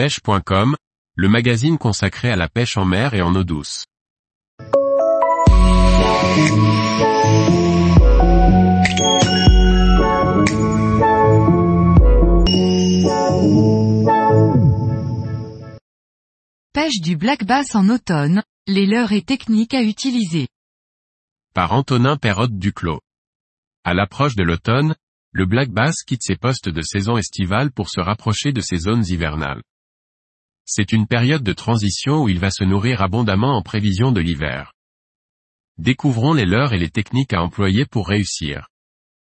pêche.com, le magazine consacré à la pêche en mer et en eau douce. Pêche du black bass en automne, les leurres et techniques à utiliser. Par Antonin Perrotte Duclos. À l'approche de l'automne, le black bass quitte ses postes de saison estivale pour se rapprocher de ses zones hivernales. C'est une période de transition où il va se nourrir abondamment en prévision de l'hiver. Découvrons les leurres et les techniques à employer pour réussir.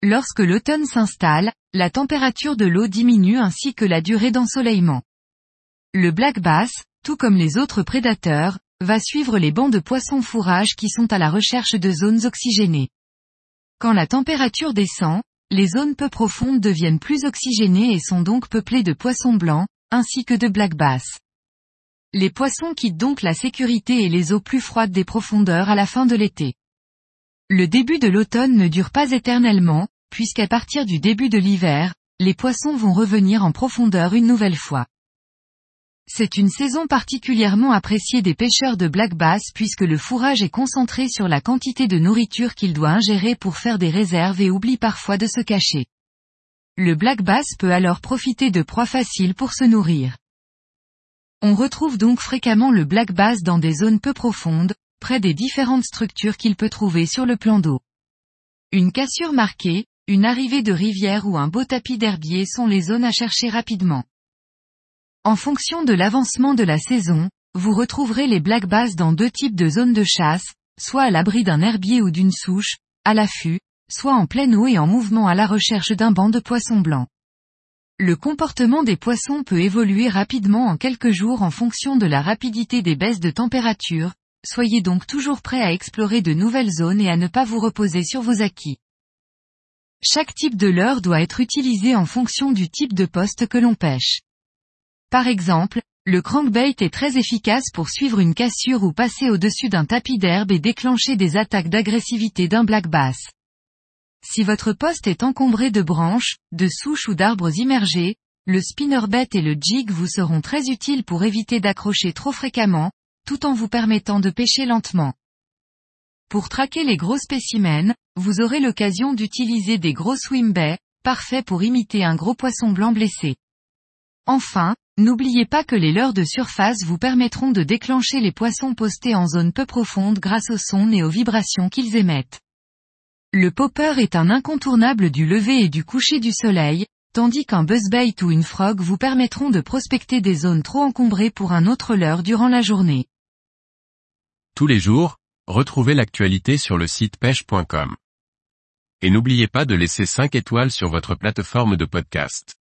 Lorsque l'automne s'installe, la température de l'eau diminue ainsi que la durée d'ensoleillement. Le black bass, tout comme les autres prédateurs, va suivre les bancs de poissons fourrage qui sont à la recherche de zones oxygénées. Quand la température descend, les zones peu profondes deviennent plus oxygénées et sont donc peuplées de poissons blancs, ainsi que de black bass. Les poissons quittent donc la sécurité et les eaux plus froides des profondeurs à la fin de l'été. Le début de l'automne ne dure pas éternellement, puisqu'à partir du début de l'hiver, les poissons vont revenir en profondeur une nouvelle fois. C'est une saison particulièrement appréciée des pêcheurs de black bass puisque le fourrage est concentré sur la quantité de nourriture qu'il doit ingérer pour faire des réserves et oublie parfois de se cacher. Le black bass peut alors profiter de proies faciles pour se nourrir. On retrouve donc fréquemment le black bass dans des zones peu profondes, près des différentes structures qu'il peut trouver sur le plan d'eau. Une cassure marquée, une arrivée de rivière ou un beau tapis d'herbier sont les zones à chercher rapidement. En fonction de l'avancement de la saison, vous retrouverez les black bass dans deux types de zones de chasse, soit à l'abri d'un herbier ou d'une souche, à l'affût, soit en pleine eau et en mouvement à la recherche d'un banc de poissons blancs. Le comportement des poissons peut évoluer rapidement en quelques jours en fonction de la rapidité des baisses de température, soyez donc toujours prêt à explorer de nouvelles zones et à ne pas vous reposer sur vos acquis. Chaque type de leurre doit être utilisé en fonction du type de poste que l'on pêche. Par exemple, le crankbait est très efficace pour suivre une cassure ou passer au-dessus d'un tapis d'herbe et déclencher des attaques d'agressivité d'un black bass. Si votre poste est encombré de branches, de souches ou d'arbres immergés, le spinnerbait et le jig vous seront très utiles pour éviter d'accrocher trop fréquemment, tout en vous permettant de pêcher lentement. Pour traquer les gros spécimens, vous aurez l'occasion d'utiliser des gros swim parfaits pour imiter un gros poisson blanc blessé. Enfin, n'oubliez pas que les leurres de surface vous permettront de déclencher les poissons postés en zone peu profonde grâce aux sons et aux vibrations qu'ils émettent. Le popper est un incontournable du lever et du coucher du soleil, tandis qu'un buzzbait ou une frog vous permettront de prospecter des zones trop encombrées pour un autre leurre durant la journée. Tous les jours, retrouvez l'actualité sur le site pêche.com. Et n'oubliez pas de laisser 5 étoiles sur votre plateforme de podcast.